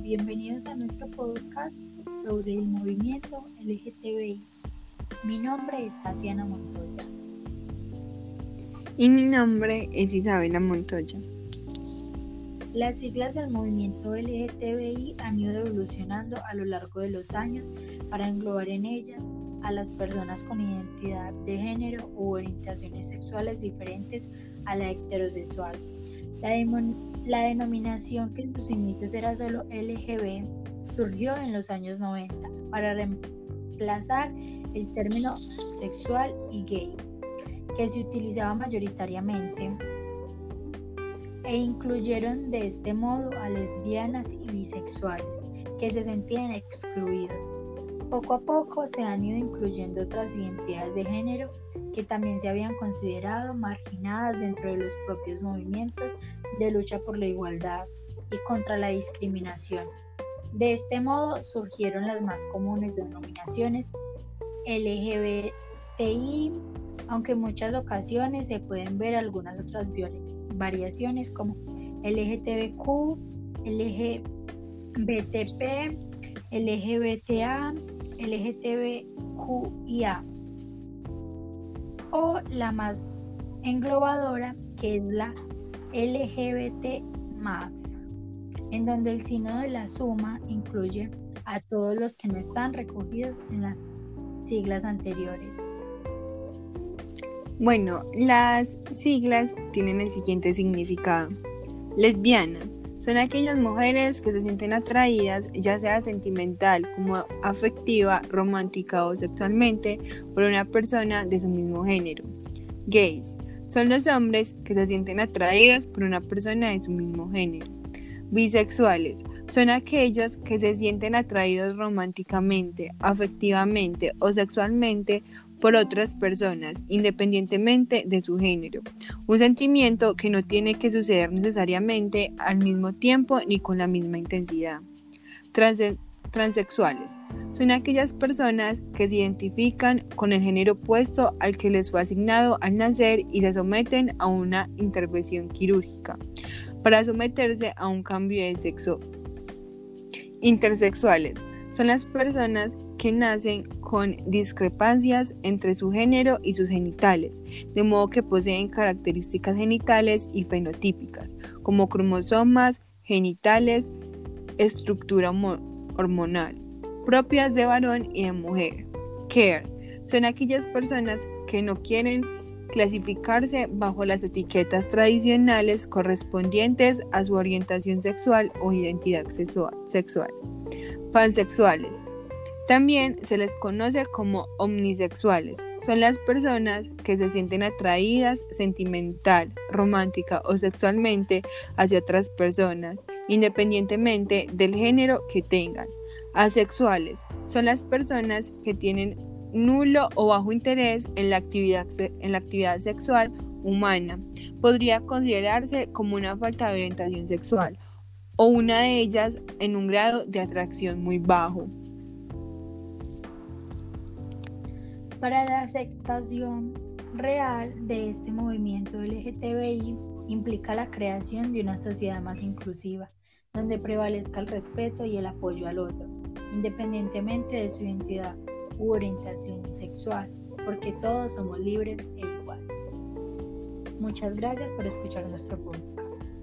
bienvenidos a nuestro podcast sobre el movimiento LGTBI. Mi nombre es Tatiana Montoya. Y mi nombre es Isabela Montoya. Las siglas del movimiento LGTBI han ido evolucionando a lo largo de los años para englobar en ellas a las personas con identidad de género u orientaciones sexuales diferentes a la heterosexual. La, denominación que en sus inicios era solo LGB surgió en los años 90 para reemplazar el término sexual y gay, que se utilizaba mayoritariamente e incluyeron de este modo a lesbianas y bisexuales que se sentían excluidos. Poco a poco se han ido incluyendo otras identidades de género que también se habían considerado marginadas dentro de los propios movimientos de lucha por la igualdad y contra la discriminación. De este modo surgieron las más comunes denominaciones LGBTI, aunque en muchas ocasiones se pueden ver algunas otras variaciones como LGTBQ, LGBTP, LGBTA, LGTBQIA o la más englobadora que es la LGBT en donde el signo de la suma incluye a todos los que no están recogidos en las siglas anteriores. Bueno, las siglas tienen el siguiente significado. Lesbianas son aquellas mujeres que se sienten atraídas, ya sea sentimental como afectiva, romántica o sexualmente, por una persona de su mismo género. Gays son los hombres que se sienten atraídos por una persona de su mismo género. Bisexuales son aquellos que se sienten atraídos románticamente, afectivamente o sexualmente por otras personas, independientemente de su género. Un sentimiento que no tiene que suceder necesariamente al mismo tiempo ni con la misma intensidad. transexuales son aquellas personas que se identifican con el género opuesto al que les fue asignado al nacer y se someten a una intervención quirúrgica para someterse a un cambio de sexo. Intersexuales son las personas que nacen con discrepancias entre su género y sus genitales, de modo que poseen características genitales y fenotípicas, como cromosomas, genitales, estructura hormonal, propias de varón y de mujer. Care son aquellas personas que no quieren clasificarse bajo las etiquetas tradicionales correspondientes a su orientación sexual o identidad sexual. Pansexuales también se les conoce como omnisexuales. Son las personas que se sienten atraídas sentimental, romántica o sexualmente hacia otras personas, independientemente del género que tengan. Asexuales son las personas que tienen nulo o bajo interés en la actividad, en la actividad sexual humana. Podría considerarse como una falta de orientación sexual o una de ellas en un grado de atracción muy bajo. Para la aceptación real de este movimiento LGTBI implica la creación de una sociedad más inclusiva, donde prevalezca el respeto y el apoyo al otro, independientemente de su identidad u orientación sexual, porque todos somos libres e iguales. Muchas gracias por escuchar nuestro podcast.